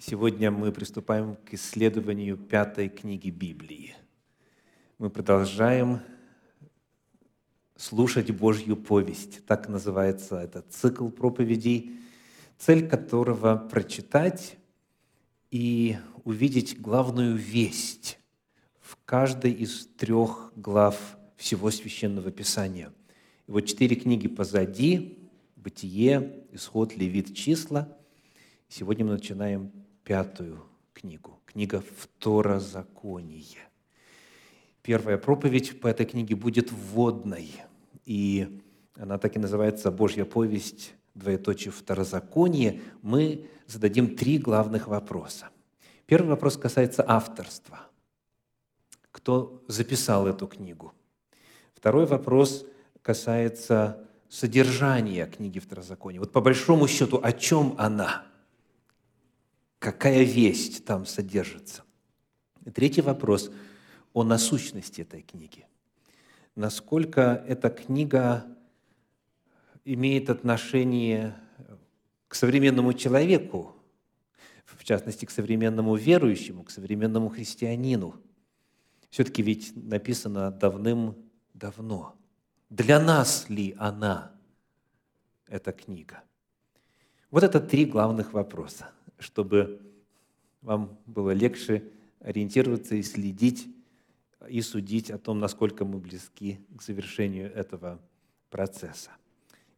Сегодня мы приступаем к исследованию пятой книги Библии. Мы продолжаем слушать Божью повесть. Так называется этот цикл проповедей, цель которого – прочитать и увидеть главную весть в каждой из трех глав всего Священного Писания. И вот четыре книги позади – Бытие, Исход, Левит, Числа. Сегодня мы начинаем пятую книгу, книга Второзаконие. Первая проповедь по этой книге будет вводной, и она так и называется «Божья повесть, двоеточие Второзаконие». Мы зададим три главных вопроса. Первый вопрос касается авторства. Кто записал эту книгу? Второй вопрос касается содержания книги Второзакония. Вот по большому счету, о чем она – какая весть там содержится. И третий вопрос о насущности этой книги. Насколько эта книга имеет отношение к современному человеку, в частности, к современному верующему, к современному христианину. Все-таки ведь написано давным-давно. Для нас ли она, эта книга? Вот это три главных вопроса чтобы вам было легче ориентироваться и следить и судить о том, насколько мы близки к завершению этого процесса.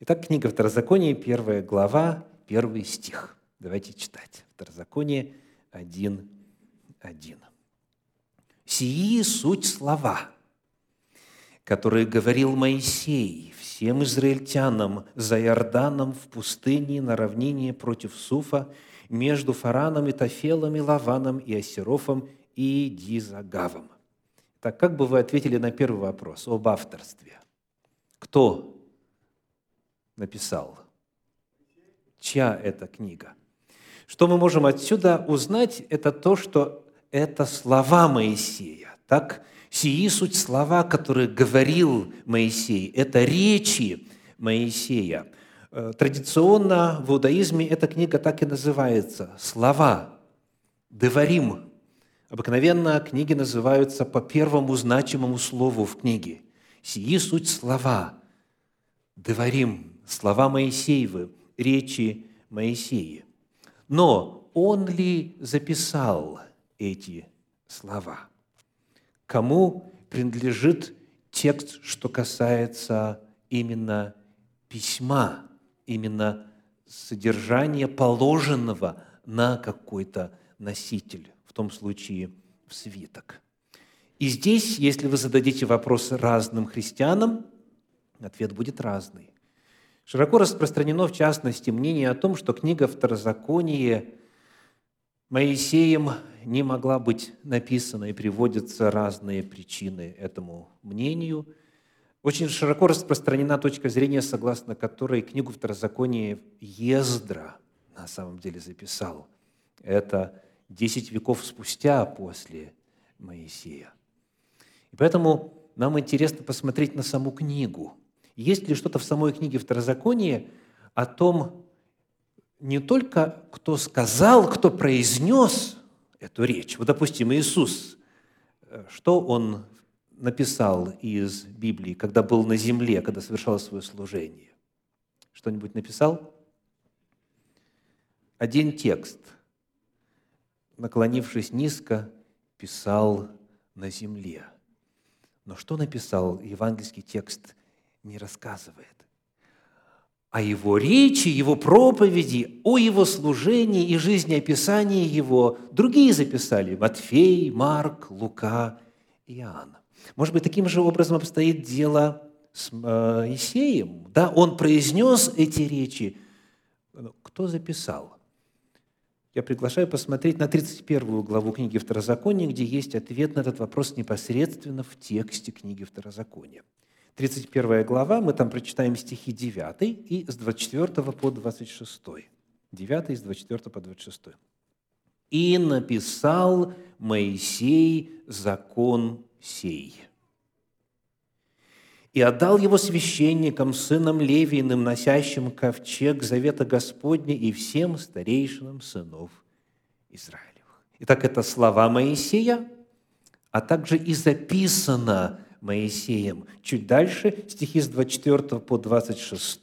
Итак, книга Второзаконие, первая глава, первый стих. Давайте читать. Второзаконие 1, 1. «Сии суть слова, которые говорил Моисей всем израильтянам за Иорданом в пустыне на равнине против Суфа, между Фараном и Тафелом, и Лаваном, и Асерофом, и Дизагавом. Так как бы вы ответили на первый вопрос об авторстве? Кто написал? Чья это книга? Что мы можем отсюда узнать, это то, что это слова Моисея. Так, сии суть слова, которые говорил Моисей. Это речи Моисея – традиционно в иудаизме эта книга так и называется – «Слова», «Деварим». Обыкновенно книги называются по первому значимому слову в книге. «Сии суть слова», «Деварим», слова Моисеевы, речи Моисея. Но он ли записал эти слова? Кому принадлежит текст, что касается именно письма именно содержание положенного на какой-то носитель, в том случае в свиток. И здесь, если вы зададите вопрос разным христианам, ответ будет разный. Широко распространено, в частности, мнение о том, что книга Второзаконие Моисеем не могла быть написана, и приводятся разные причины этому мнению – очень широко распространена точка зрения, согласно которой книгу Второзакония Ездра на самом деле записал. Это 10 веков спустя после Моисея. И поэтому нам интересно посмотреть на саму книгу. Есть ли что-то в самой книге Второзакония о том, не только кто сказал, кто произнес эту речь. Вот, допустим, Иисус, э, что Он написал из Библии, когда был на земле, когда совершал свое служение? Что-нибудь написал? Один текст, наклонившись низко, писал на земле. Но что написал, евангельский текст не рассказывает. О его речи, его проповеди, о его служении и жизнеописании его другие записали – Матфей, Марк, Лука, Иоанн. Может быть, таким же образом обстоит дело с Моисеем. Э, да, он произнес эти речи. Кто записал? Я приглашаю посмотреть на 31 главу книги Второзакония, где есть ответ на этот вопрос непосредственно в тексте книги Второзакония. 31 глава, мы там прочитаем стихи 9 и с 24 по 26. 9 с 24 по 26. «И написал Моисей закон сей. И отдал его священникам, сынам Левиным, носящим ковчег завета Господня и всем старейшинам сынов Израилевых. Итак, это слова Моисея, а также и записано Моисеем. Чуть дальше, стихи с 24 по 26,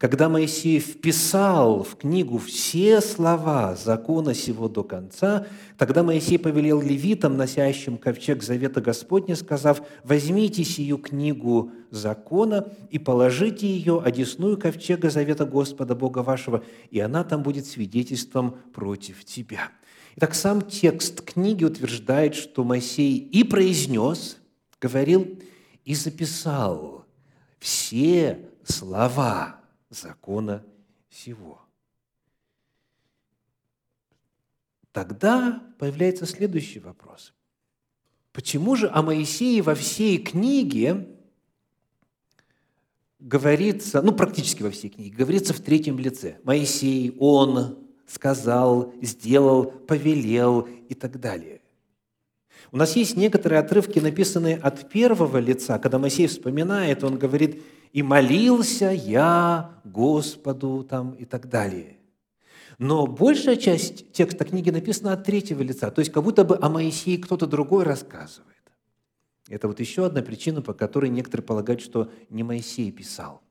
когда Моисей вписал в книгу все слова закона сего до конца, тогда Моисей повелел левитам, носящим ковчег завета Господня, сказав, «Возьмите сию книгу закона и положите ее одесную ковчега завета Господа Бога вашего, и она там будет свидетельством против тебя». Итак, сам текст книги утверждает, что Моисей и произнес, говорил и записал все слова закона сего. Тогда появляется следующий вопрос. Почему же о Моисее во всей книге говорится, ну практически во всей книге, говорится в третьем лице. Моисей, он сказал, сделал, повелел и так далее. У нас есть некоторые отрывки, написанные от первого лица. Когда Моисей вспоминает, он говорит, «И молился я Господу» там, и так далее. Но большая часть текста книги написана от третьего лица, то есть как будто бы о Моисее кто-то другой рассказывает. Это вот еще одна причина, по которой некоторые полагают, что не Моисей писал.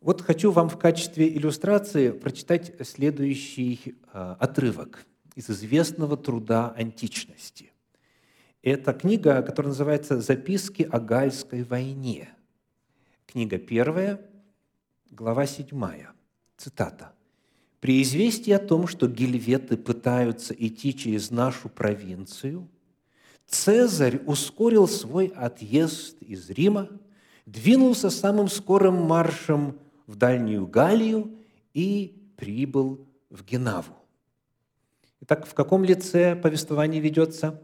Вот хочу вам в качестве иллюстрации прочитать следующий а, отрывок из известного труда античности. Это книга, которая называется «Записки о Гальской войне». Книга первая, глава седьмая. Цитата. «При известии о том, что гельветы пытаются идти через нашу провинцию, Цезарь ускорил свой отъезд из Рима, двинулся самым скорым маршем в Дальнюю Галлию и прибыл в Генаву. Итак, в каком лице повествование ведется?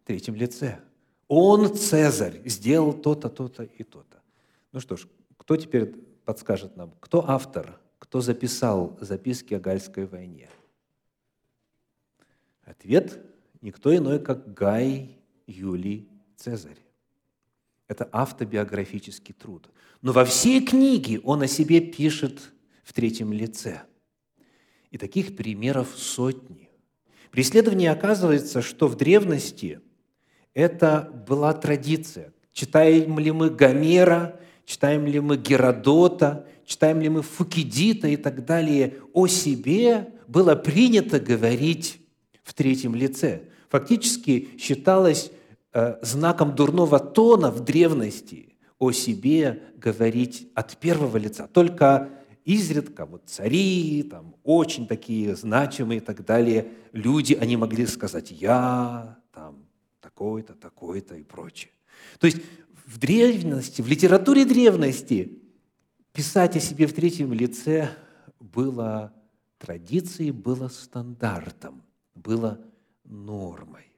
В третьем лице. Он, Цезарь, сделал то-то, то-то и то-то. Ну что ж, кто теперь подскажет нам, кто автор, кто записал записки о Гальской войне? Ответ – никто иной, как Гай Юлий Цезарь. Это автобиографический труд. Но во всей книге он о себе пишет в третьем лице – и таких примеров сотни. При исследовании оказывается, что в древности это была традиция. Читаем ли мы Гомера, читаем ли мы Геродота, читаем ли мы Фукидита и так далее, о себе было принято говорить в третьем лице. Фактически считалось э, знаком дурного тона в древности о себе говорить от первого лица. Только изредка вот цари, там, очень такие значимые и так далее, люди, они могли сказать «я», там, такой-то, такой-то и прочее. То есть в древности, в литературе древности писать о себе в третьем лице было традицией, было стандартом, было нормой.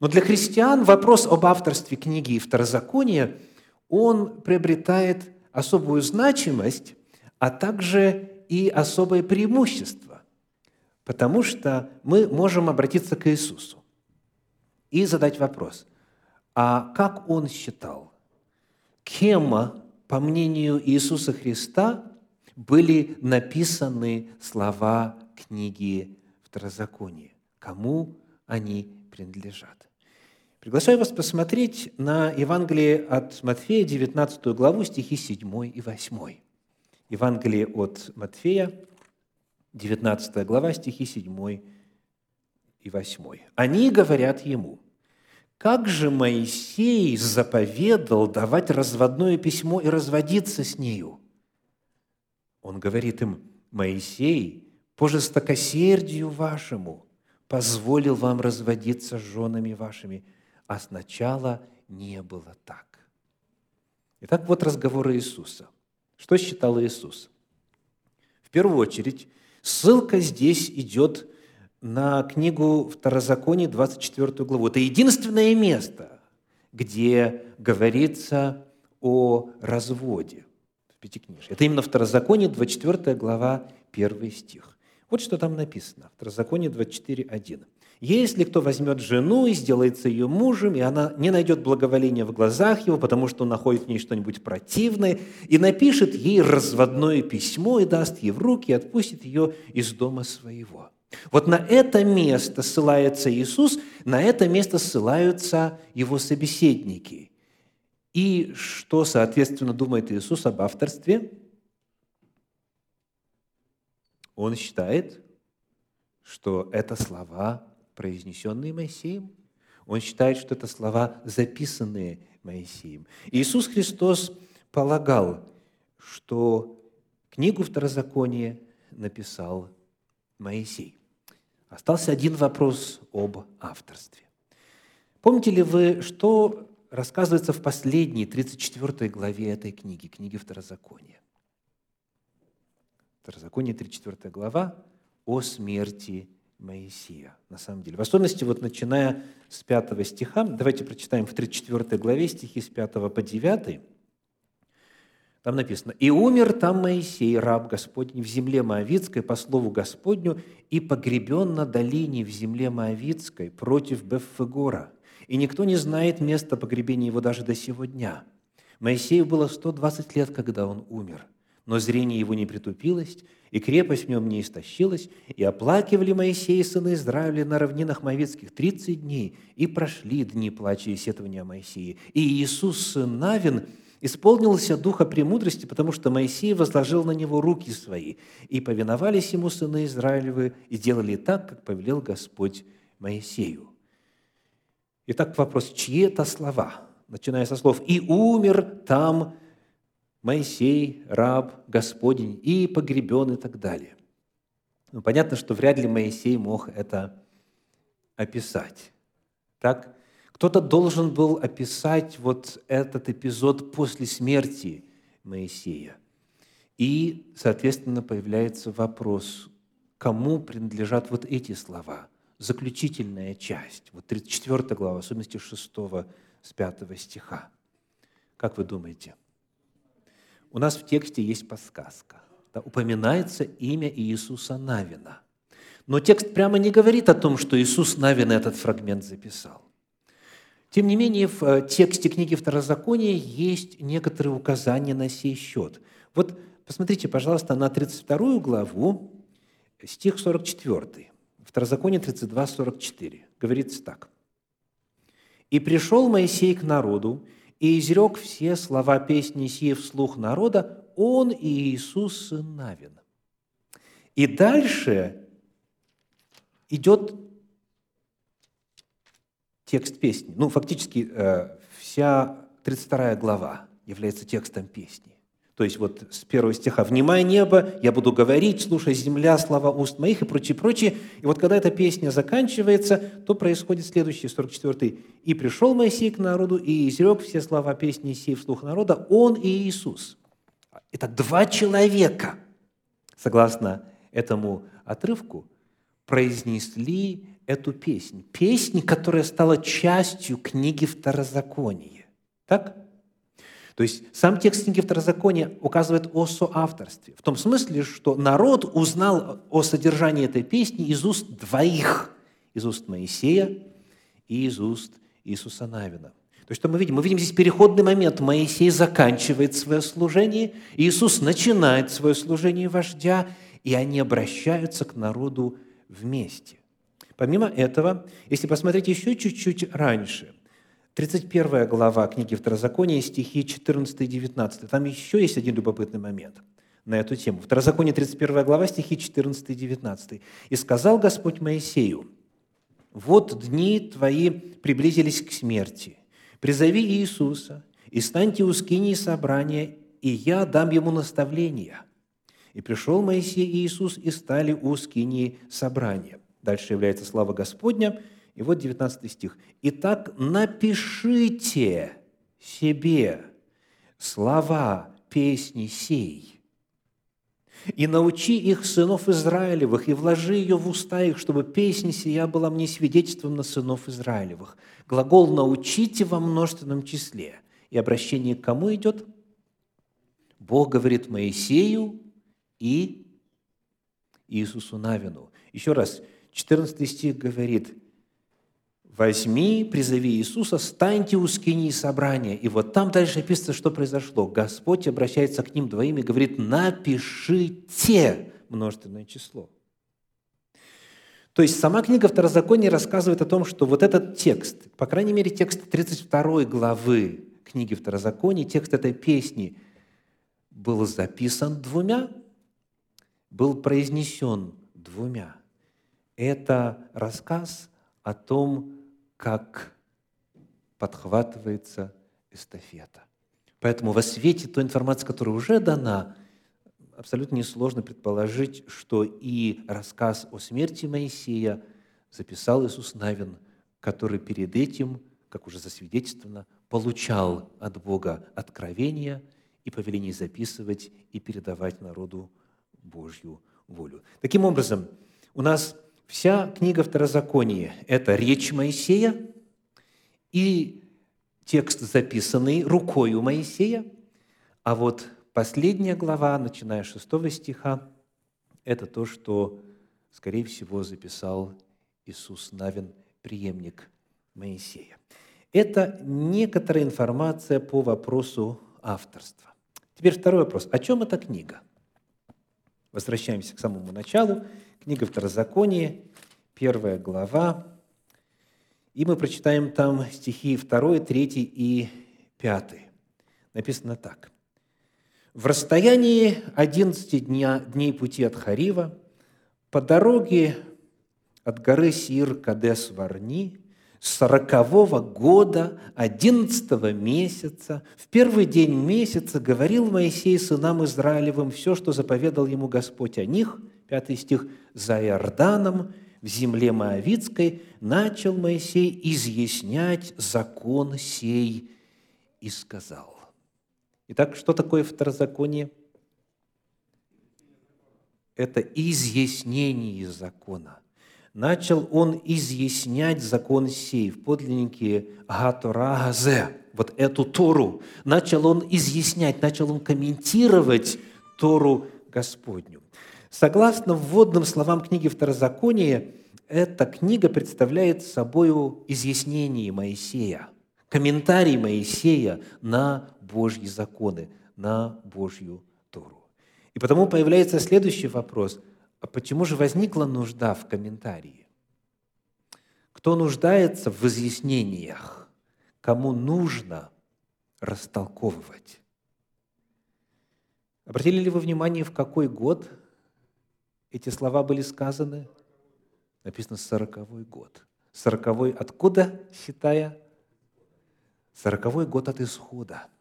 Но для христиан вопрос об авторстве книги и второзакония, он приобретает особую значимость, а также и особое преимущество, потому что мы можем обратиться к Иисусу и задать вопрос, а как Он считал, кем, по мнению Иисуса Христа, были написаны слова книги Второзакония? Кому они принадлежат? Приглашаю вас посмотреть на Евангелие от Матфея, 19 главу, стихи 7 и 8. Евангелие от Матфея, 19 глава, стихи 7 и 8. Они говорят ему, «Как же Моисей заповедал давать разводное письмо и разводиться с нею?» Он говорит им, «Моисей по жестокосердию вашему позволил вам разводиться с женами вашими, а сначала не было так. Итак, вот разговор Иисуса. Что считал Иисус? В первую очередь, ссылка здесь идет на книгу Второзакония, 24 главу. Это единственное место, где говорится о разводе в Пятикнижии. Это именно Второзаконие, 24 глава, 1 стих. Вот что там написано. Второзаконие 24, 1. Если кто возьмет жену и сделается ее мужем, и она не найдет благоволения в глазах его, потому что он находит в ней что-нибудь противное, и напишет ей разводное письмо и даст ей в руки, и отпустит ее из дома своего. Вот на это место ссылается Иисус, на это место ссылаются его собеседники. И что, соответственно, думает Иисус об авторстве? Он считает, что это слова произнесенные Моисеем. Он считает, что это слова, записанные Моисеем. Иисус Христос полагал, что книгу Второзакония написал Моисей. Остался один вопрос об авторстве. Помните ли вы, что рассказывается в последней, 34 главе этой книги, книги Второзакония? Второзаконие, 34 глава, о смерти Моисея, на самом деле. В особенности, вот начиная с 5 стиха, давайте прочитаем в 34 главе стихи с 5 по 9. Там написано, «И умер там Моисей, раб Господень, в земле Моавицкой, по слову Господню, и погребен на долине в земле Моавицкой против Беффегора. И никто не знает места погребения его даже до сего дня. Моисею было 120 лет, когда он умер, но зрение его не притупилось, и крепость в нем не истощилась, и оплакивали Моисея, сына Израиля, на равнинах Моавицких тридцать дней, и прошли дни плача и сетования Моисея. И Иисус, сын Навин, исполнился духа премудрости, потому что Моисей возложил на него руки свои, и повиновались ему сыны Израилевы, и делали так, как повелел Господь Моисею. Итак, вопрос, чьи это слова? Начиная со слов «И умер там Моисей, раб Господень, и погребен и так далее. Ну, понятно, что вряд ли Моисей мог это описать. Так? Кто-то должен был описать вот этот эпизод после смерти Моисея. И, соответственно, появляется вопрос, кому принадлежат вот эти слова, заключительная часть, вот 34 глава, в особенности 6 с 5 стиха. Как вы думаете – у нас в тексте есть подсказка. Да, упоминается имя Иисуса Навина. Но текст прямо не говорит о том, что Иисус Навин этот фрагмент записал. Тем не менее, в э, тексте книги Второзакония есть некоторые указания на сей счет. Вот посмотрите, пожалуйста, на 32 главу, стих 44. Второзаконие 32, 44. Говорится так. «И пришел Моисей к народу, и изрек все слова песни сии вслух народа, он и Иисус сын Навин. И дальше идет текст песни. Ну, фактически э, вся 32 глава является текстом песни. То есть вот с первого стиха «Внимай небо, я буду говорить, слушай земля, слова уст моих» и прочее, прочее. И вот когда эта песня заканчивается, то происходит следующий, 44-й. «И пришел Моисей к народу, и изрек все слова песни сей вслух народа, он и Иисус». Это два человека, согласно этому отрывку, произнесли эту песнь. Песнь, которая стала частью книги Второзакония. Так? То есть сам текст книги Второзакония указывает о соавторстве. В том смысле, что народ узнал о содержании этой песни из уст двоих. Из уст Моисея и из уст Иисуса Навина. То есть что мы видим? Мы видим здесь переходный момент. Моисей заканчивает свое служение, Иисус начинает свое служение вождя, и они обращаются к народу вместе. Помимо этого, если посмотреть еще чуть-чуть раньше, 31 глава книги Второзакония, стихи 14 и 19. Там еще есть один любопытный момент на эту тему. Второзаконие, 31 глава, стихи 14 и 19. «И сказал Господь Моисею, вот дни твои приблизились к смерти. Призови Иисуса, и станьте у скинии собрания, и я дам ему наставления». И пришел Моисей и Иисус, и стали у скинии собрания. Дальше является слава Господня – и вот 19 стих. «Итак, напишите себе слова песни сей, и научи их сынов Израилевых, и вложи ее в уста их, чтобы песня сия была мне свидетельством на сынов Израилевых». Глагол «научите» во множественном числе. И обращение к кому идет? Бог говорит Моисею и Иисусу Навину. Еще раз, 14 стих говорит – возьми, призови Иисуса, станьте у скинии собрания. И вот там дальше описано, что произошло. Господь обращается к ним двоим и говорит, напишите множественное число. То есть сама книга Второзакония рассказывает о том, что вот этот текст, по крайней мере, текст 32 главы книги Второзакония, текст этой песни был записан двумя, был произнесен двумя. Это рассказ о том, как подхватывается эстафета. Поэтому во свете той информации, которая уже дана, абсолютно несложно предположить, что и рассказ о смерти Моисея записал Иисус Навин, который перед этим, как уже засвидетельствовано, получал от Бога откровения и повеление записывать и передавать народу Божью волю. Таким образом, у нас вся книга Второзакония – это речь Моисея и текст, записанный рукою Моисея, а вот Последняя глава, начиная с 6 стиха, это то, что, скорее всего, записал Иисус Навин, преемник Моисея. Это некоторая информация по вопросу авторства. Теперь второй вопрос. О чем эта книга? Возвращаемся к самому началу. Книга Второзаконие, первая глава. И мы прочитаем там стихи 2, 3 и 5. Написано так – в расстоянии 11 дня, дней пути от Харива, по дороге от горы Сир Кадес Варни, с сорокового года, одиннадцатого месяца, в первый день месяца говорил Моисей сынам Израилевым все, что заповедал ему Господь о них, пятый стих, за Иорданом, в земле Моавицкой, начал Моисей изъяснять закон сей и сказал. Итак, что такое второзаконие? Это изъяснение закона. Начал он изъяснять закон сей в подлиннике Гатора вот эту Тору. Начал он изъяснять, начал он комментировать Тору Господню. Согласно вводным словам книги Второзакония, эта книга представляет собой изъяснение Моисея, комментарий Моисея на Божьи законы, на Божью Тору. И потому появляется следующий вопрос. А почему же возникла нужда в комментарии? Кто нуждается в изъяснениях? Кому нужно растолковывать? Обратили ли вы внимание, в какой год эти слова были сказаны? Написано «сороковой год». Сороковой откуда, считая? Сороковой год от исхода –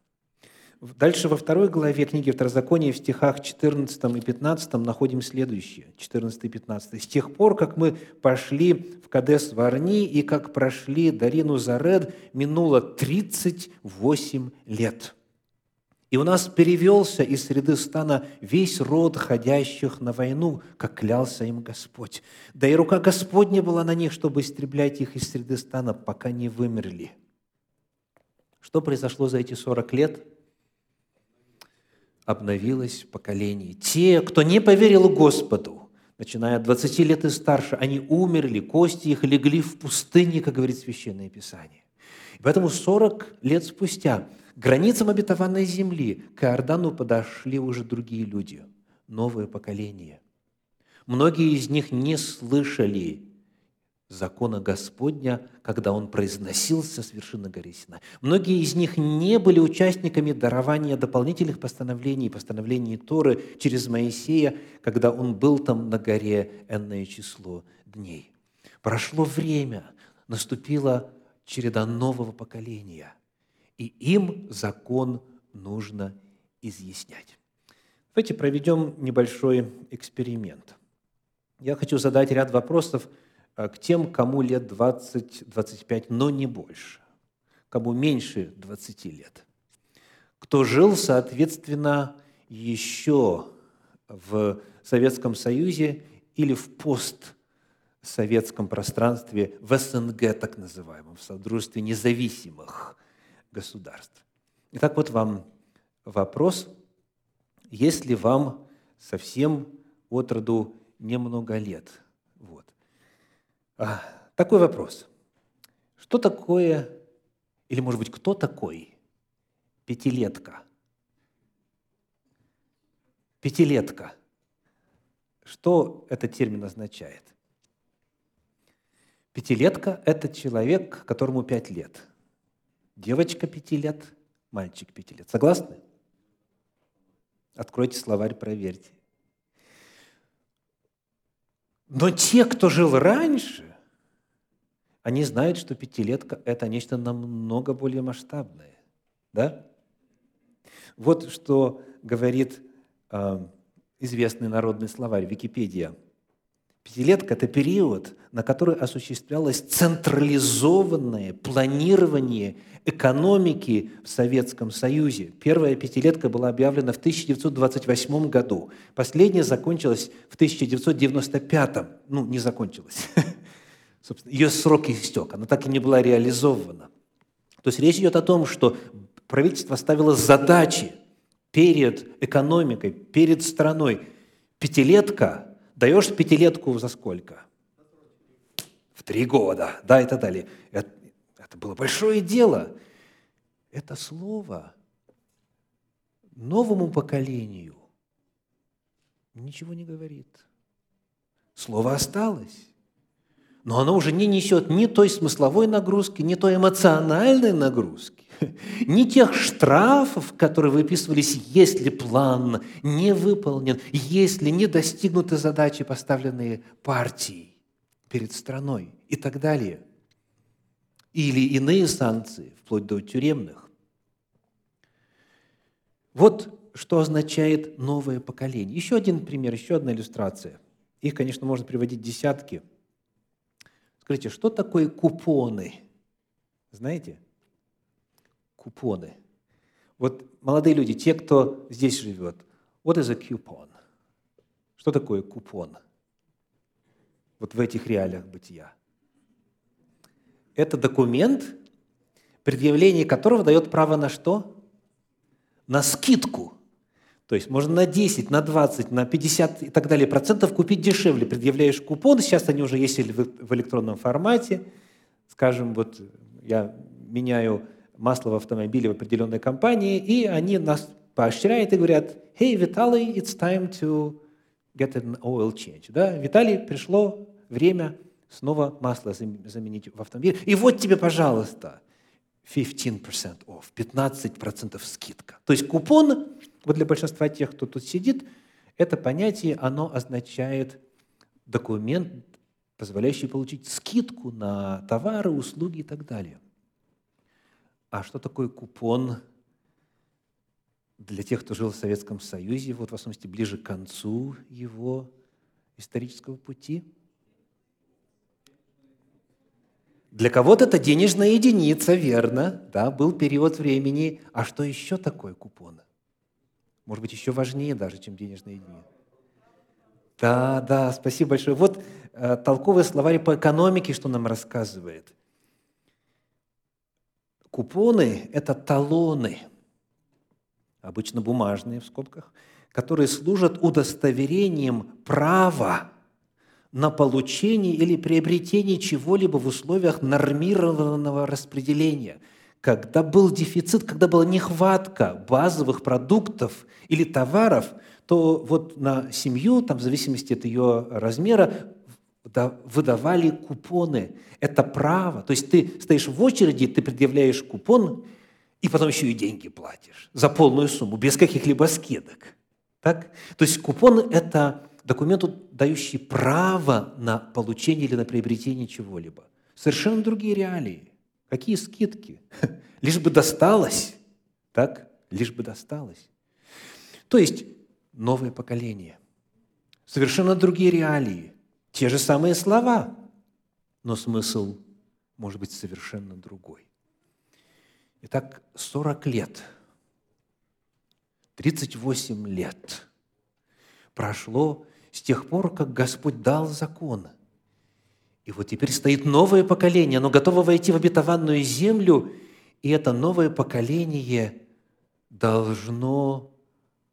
Дальше во второй главе книги Второзакония в стихах 14 и 15 находим следующее, 14 и 15. «С тех пор, как мы пошли в Кадес Варни и как прошли Дарину Заред, минуло 38 лет. И у нас перевелся из среды стана весь род ходящих на войну, как клялся им Господь. Да и рука Господня была на них, чтобы истреблять их из среды стана, пока не вымерли». Что произошло за эти 40 лет – обновилось поколение. Те, кто не поверил Господу, начиная от 20 лет и старше, они умерли, кости их легли в пустыне, как говорит Священное Писание. И поэтому 40 лет спустя к границам обетованной земли к Иордану подошли уже другие люди, новое поколение. Многие из них не слышали закона Господня, когда он произносился с вершины горы Синай. Многие из них не были участниками дарования дополнительных постановлений, постановлений Торы через Моисея, когда он был там на горе энное число дней. Прошло время, наступила череда нового поколения, и им закон нужно изъяснять. Давайте проведем небольшой эксперимент. Я хочу задать ряд вопросов – к тем, кому лет 20-25, но не больше, кому меньше 20 лет, кто жил, соответственно, еще в Советском Союзе или в постсоветском пространстве, в СНГ так называемом, в Содружестве независимых государств. Итак, вот вам вопрос, если вам совсем от роду немного лет – такой вопрос. Что такое, или, может быть, кто такой пятилетка? Пятилетка. Что этот термин означает? Пятилетка – это человек, которому пять лет. Девочка пяти лет, мальчик пяти лет. Согласны? Откройте словарь, проверьте. Но те, кто жил раньше, они знают, что пятилетка – это нечто намного более масштабное. Да? Вот что говорит э, известный народный словарь Википедия. Пятилетка – это период, на который осуществлялось централизованное планирование экономики в Советском Союзе. Первая пятилетка была объявлена в 1928 году. Последняя закончилась в 1995. Ну, не закончилась. Собственно, ее срок истек, она так и не была реализована. То есть речь идет о том, что правительство ставило задачи перед экономикой, перед страной. Пятилетка, даешь пятилетку за сколько? В три года, да, и так далее. Это, это было большое дело. Это слово новому поколению ничего не говорит. Слово осталось но оно уже не несет ни той смысловой нагрузки, ни той эмоциональной нагрузки, ни тех штрафов, которые выписывались, если план не выполнен, если не достигнуты задачи, поставленные партией перед страной и так далее. Или иные санкции, вплоть до тюремных. Вот что означает новое поколение. Еще один пример, еще одна иллюстрация. Их, конечно, можно приводить десятки – Скажите, что такое купоны? Знаете? Купоны. Вот молодые люди, те, кто здесь живет, what is a coupon? Что такое купон? Вот в этих реалиях бытия. Это документ, предъявление которого дает право на что? На скидку – то есть можно на 10, на 20, на 50 и так далее процентов купить дешевле. Предъявляешь купон, сейчас они уже есть в электронном формате. Скажем, вот я меняю масло в автомобиле в определенной компании, и они нас поощряют и говорят, «Hey, Виталий, it's time to get an oil change». Да? Виталий, пришло время снова масло заменить в автомобиле. И вот тебе, пожалуйста, 15% off, 15% скидка. То есть купон вот для большинства тех, кто тут сидит, это понятие, оно означает документ, позволяющий получить скидку на товары, услуги и так далее. А что такое купон для тех, кто жил в Советском Союзе, вот в особенности ближе к концу его исторического пути? Для кого-то это денежная единица, верно, да, был период времени. А что еще такое купон? Может быть, еще важнее даже, чем денежные дни. Да, да, спасибо большое. Вот э, толковый словарь по экономике, что нам рассказывает. Купоны – это талоны, обычно бумажные в скобках, которые служат удостоверением права на получение или приобретение чего-либо в условиях нормированного распределения – когда был дефицит, когда была нехватка базовых продуктов или товаров, то вот на семью, там, в зависимости от ее размера, выдавали купоны. Это право. То есть ты стоишь в очереди, ты предъявляешь купон, и потом еще и деньги платишь за полную сумму, без каких-либо скидок. Так? То есть купон – это документ, дающий право на получение или на приобретение чего-либо. Совершенно другие реалии. Какие скидки? Лишь бы досталось. Так? Лишь бы досталось. То есть новое поколение. Совершенно другие реалии. Те же самые слова, но смысл может быть совершенно другой. Итак, 40 лет, 38 лет прошло с тех пор, как Господь дал закон – и вот теперь стоит новое поколение, оно готово войти в обетованную землю, и это новое поколение должно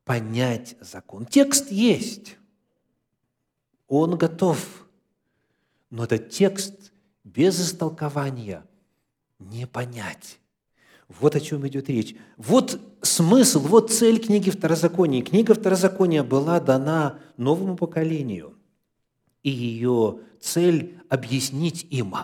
понять закон. Текст есть, он готов, но этот текст без истолкования не понять. Вот о чем идет речь. Вот смысл, вот цель книги Второзакония. Книга Второзакония была дана новому поколению. И ее цель – объяснить им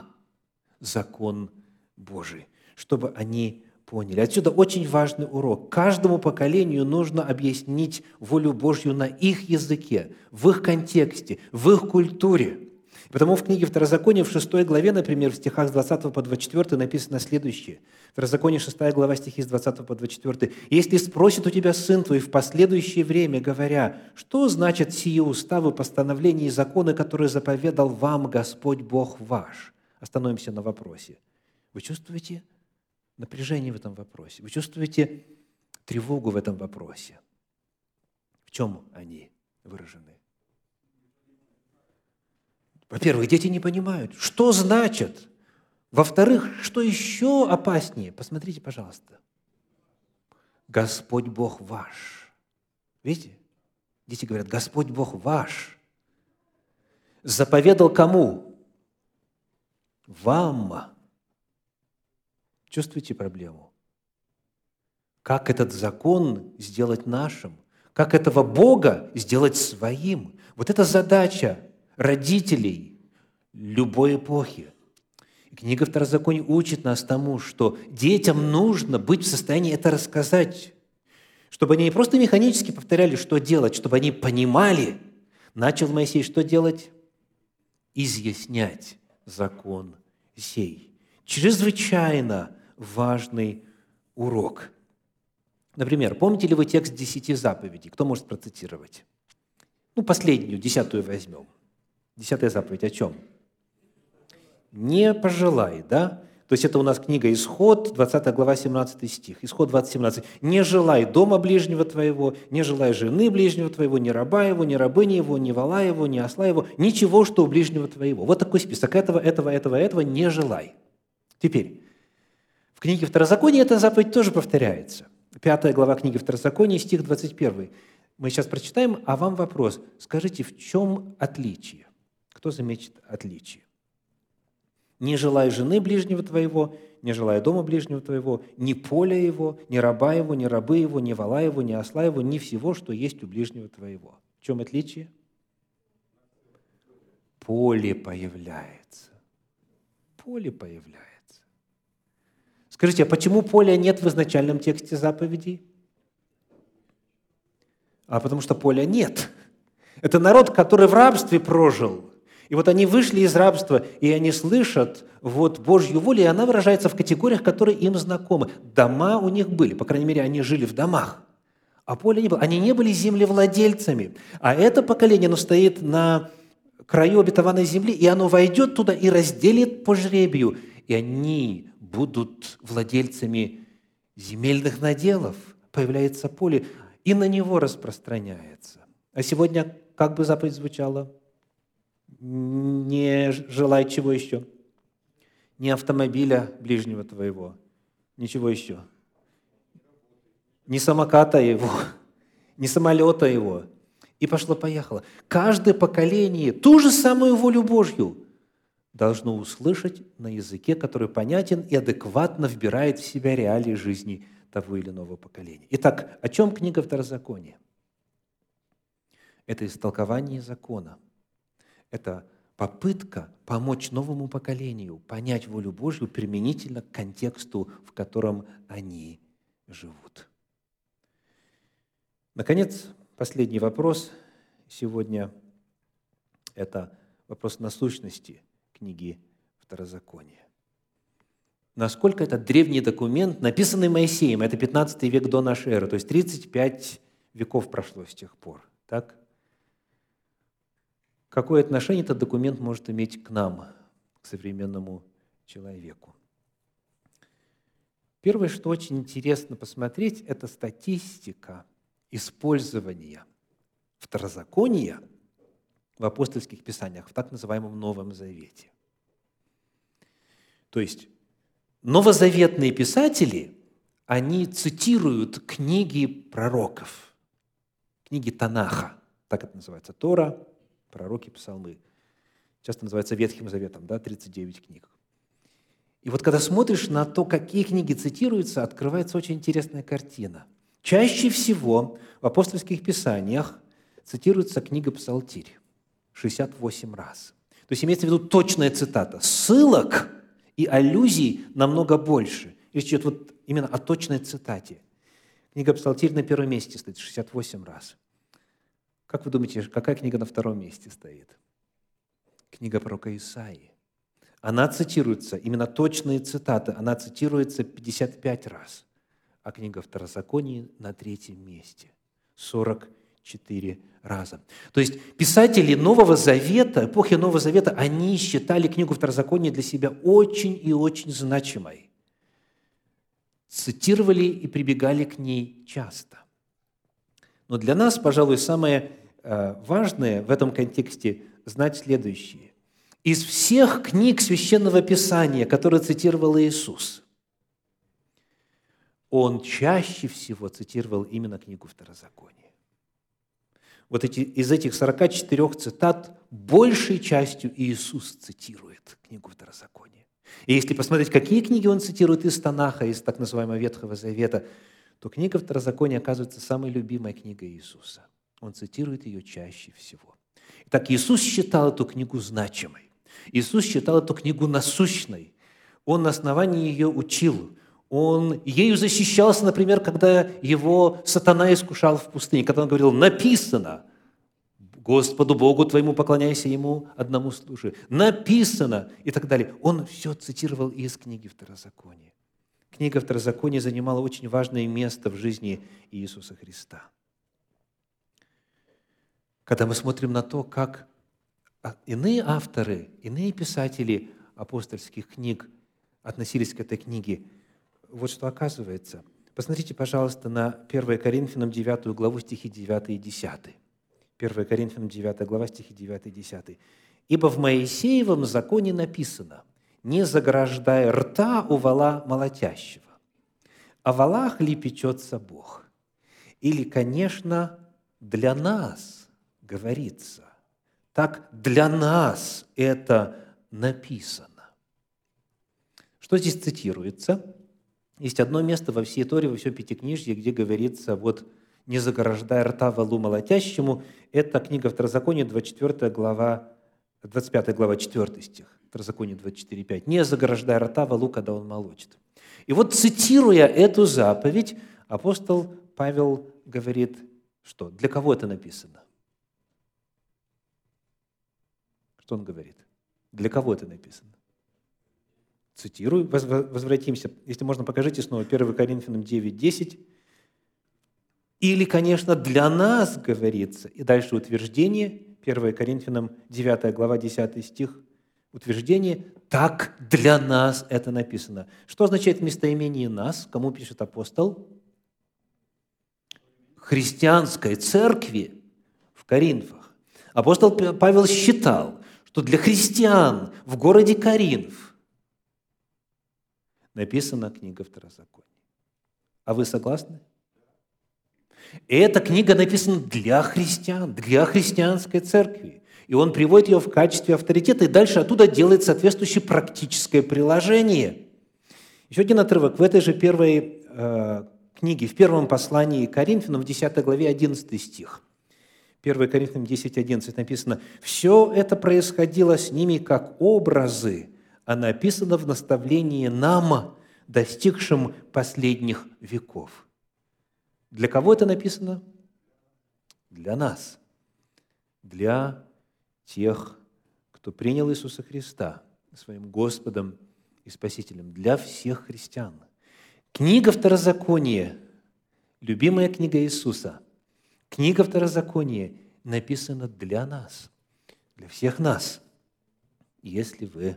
закон Божий, чтобы они поняли. Отсюда очень важный урок. Каждому поколению нужно объяснить волю Божью на их языке, в их контексте, в их культуре. Потому в книге Второзакония в 6 главе, например, в стихах с 20 по 24 написано следующее. Второзаконие 6 глава, стихи с 20 по 24. «Если спросит у тебя сын твой в последующее время, говоря, что значит сие уставы, постановления и законы, которые заповедал вам Господь Бог ваш?» Остановимся на вопросе. Вы чувствуете напряжение в этом вопросе? Вы чувствуете тревогу в этом вопросе? В чем они выражены? Во-первых, дети не понимают, что значит. Во-вторых, что еще опаснее? Посмотрите, пожалуйста. Господь Бог ваш. Видите? Дети говорят, Господь Бог ваш. Заповедал кому? Вам. Чувствуете проблему? Как этот закон сделать нашим? Как этого Бога сделать своим? Вот это задача родителей любой эпохи. книга Второзакония учит нас тому, что детям нужно быть в состоянии это рассказать, чтобы они не просто механически повторяли, что делать, чтобы они понимали. Начал Моисей что делать? Изъяснять закон сей. Чрезвычайно важный урок. Например, помните ли вы текст десяти заповедей? Кто может процитировать? Ну, последнюю, десятую возьмем – Десятая заповедь о чем? Не пожелай, да? То есть это у нас книга Исход, 20 глава, 17 стих. Исход 20, 17. «Не желай дома ближнего твоего, не желай жены ближнего твоего, ни раба его, ни рабыни его, ни вала его, ни осла его, ничего, что у ближнего твоего». Вот такой список. Этого, этого, этого, этого не желай. Теперь, в книге Второзакония эта заповедь тоже повторяется. Пятая глава книги Второзакония, стих 21. Мы сейчас прочитаем, а вам вопрос. Скажите, в чем отличие? Кто заметит отличие? Не желай жены ближнего твоего, не желая дома ближнего твоего, ни поля его, ни раба его, ни рабы его, ни вала его, ни осла его, ни всего, что есть у ближнего твоего. В чем отличие? Поле появляется. Поле появляется. Скажите, а почему поля нет в изначальном тексте заповедей? А потому что поля нет. Это народ, который в рабстве прожил – и вот они вышли из рабства, и они слышат вот Божью волю, и она выражается в категориях, которые им знакомы. Дома у них были, по крайней мере, они жили в домах, а поля не было. Они не были землевладельцами. А это поколение, оно стоит на краю обетованной земли, и оно войдет туда и разделит по жребию. И они будут владельцами земельных наделов. Появляется поле, и на него распространяется. А сегодня как бы заповедь звучала? Не желай чего еще? Не автомобиля ближнего твоего, ничего еще. Не самоката его, не самолета его. И пошло-поехало. Каждое поколение ту же самую волю Божью должно услышать на языке, который понятен и адекватно вбирает в себя реалии жизни того или иного поколения. Итак, о чем книга Второзакония? Это истолкование закона – это попытка помочь новому поколению понять волю Божью применительно к контексту, в котором они живут. Наконец, последний вопрос сегодня – это вопрос насущности книги Второзакония. Насколько этот древний документ, написанный Моисеем, это 15 век до нашей эры, то есть 35 веков прошло с тех пор, так? Какое отношение этот документ может иметь к нам, к современному человеку. Первое, что очень интересно посмотреть, это статистика использования второзакония в апостольских писаниях, в так называемом Новом Завете. То есть новозаветные писатели, они цитируют книги пророков, книги Танаха, так это называется, Тора, пророки, псалмы. Часто называется Ветхим Заветом, да, 39 книг. И вот когда смотришь на то, какие книги цитируются, открывается очень интересная картина. Чаще всего в апостольских писаниях цитируется книга «Псалтирь» 68 раз. То есть имеется в виду точная цитата. Ссылок и аллюзий намного больше. Речь идет вот именно о точной цитате. Книга «Псалтирь» на первом месте стоит 68 раз. Как вы думаете, какая книга на втором месте стоит? Книга пророка Исаии. Она цитируется, именно точные цитаты, она цитируется 55 раз. А книга Второзаконии на третьем месте. 44 раза. То есть писатели Нового Завета, эпохи Нового Завета, они считали книгу Второзакония для себя очень и очень значимой. Цитировали и прибегали к ней часто. Но для нас, пожалуй, самое важное в этом контексте знать следующее. Из всех книг Священного Писания, которые цитировал Иисус, он чаще всего цитировал именно книгу Второзакония вот эти, из этих 44 цитат большей частью Иисус цитирует книгу Второзакония. И если посмотреть, какие книги он цитирует из Танаха, из так называемого Ветхого Завета, то книга Второзакония оказывается самой любимой книгой Иисуса. Он цитирует ее чаще всего. Так Иисус считал эту книгу значимой. Иисус считал эту книгу насущной. Он на основании ее учил. Он ею защищался, например, когда его сатана искушал в пустыне, когда он говорил, написано, Господу Богу твоему поклоняйся Ему, одному служи. Написано и так далее. Он все цитировал из книги Второзакония. Книга Второзакония занимала очень важное место в жизни Иисуса Христа. Когда мы смотрим на то, как иные авторы, иные писатели апостольских книг относились к этой книге – вот что оказывается. Посмотрите, пожалуйста, на 1 Коринфянам 9 главу стихи 9 и 10. 1 Коринфянам 9 глава стихи 9 и 10. «Ибо в Моисеевом законе написано, не заграждай рта у вала молотящего, о валах ли печется Бог? Или, конечно, для нас говорится, так для нас это написано». Что здесь цитируется? Есть одно место во всей Торе, во всем Пятикнижье, где говорится, вот, не заграждай рта валу молотящему. Это книга Второзакония, 24 глава, 25 глава, 4 стих. Второзаконие 24.5. «Не заграждай рта валу, когда он молочит». И вот цитируя эту заповедь, апостол Павел говорит, что для кого это написано? Что он говорит? Для кого это написано? Цитирую, возвратимся. Если можно, покажите снова 1 Коринфянам 9, 10. Или, конечно, для нас говорится. И дальше утверждение, 1 Коринфянам 9 глава 10 стих, утверждение, так для нас это написано. Что означает местоимение «нас»? Кому пишет апостол? Христианской церкви в Коринфах. Апостол Павел считал, что для христиан в городе Коринф написана книга Второзакония. А вы согласны? И эта книга написана для христиан, для христианской церкви. И он приводит ее в качестве авторитета, и дальше оттуда делает соответствующее практическое приложение. Еще один отрывок в этой же первой э, книге, в первом послании Коринфянам, в 10 главе, 11 стих. 1 Коринфянам 10, 11 написано, «Все это происходило с ними как образы, а написано в наставлении нам, достигшим последних веков. Для кого это написано? Для нас, для тех, кто принял Иисуса Христа своим Господом и Спасителем, для всех христиан. Книга Второзакония, любимая книга Иисуса, книга Второзакония написана для нас, для всех нас, если вы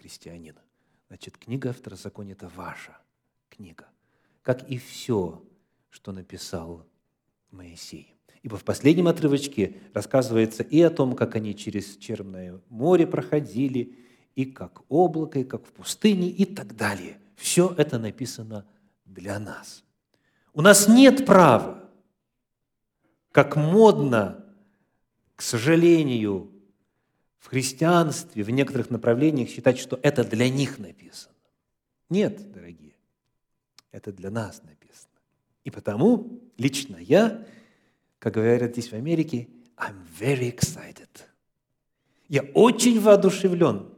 христианин. Значит, книга Второзакония – это ваша книга, как и все, что написал Моисей. Ибо в последнем отрывочке рассказывается и о том, как они через Черное море проходили, и как облако, и как в пустыне, и так далее. Все это написано для нас. У нас нет права, как модно, к сожалению, в христианстве, в некоторых направлениях считать, что это для них написано. Нет, дорогие, это для нас написано. И потому лично я, как говорят здесь в Америке, I'm very excited. Я очень воодушевлен,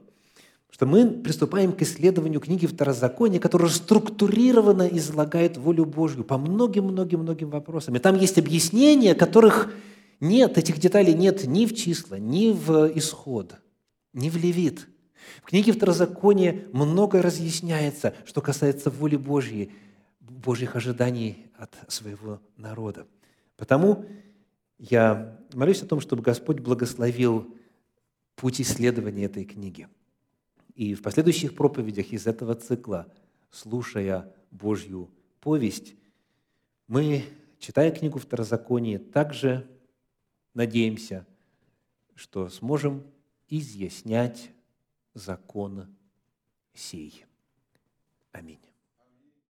что мы приступаем к исследованию книги Второзакония, которая структурированно излагает волю Божью по многим-многим-многим вопросам. И там есть объяснения, которых нет, этих деталей нет ни в числа, ни в исход, ни в левит. В книге Второзакония многое разъясняется, что касается воли Божьей, Божьих ожиданий от своего народа. Потому я молюсь о том, чтобы Господь благословил путь исследования этой книги. И в последующих проповедях из этого цикла, слушая Божью повесть, мы, читая книгу Второзакония, также надеемся, что сможем изъяснять закон сей. Аминь.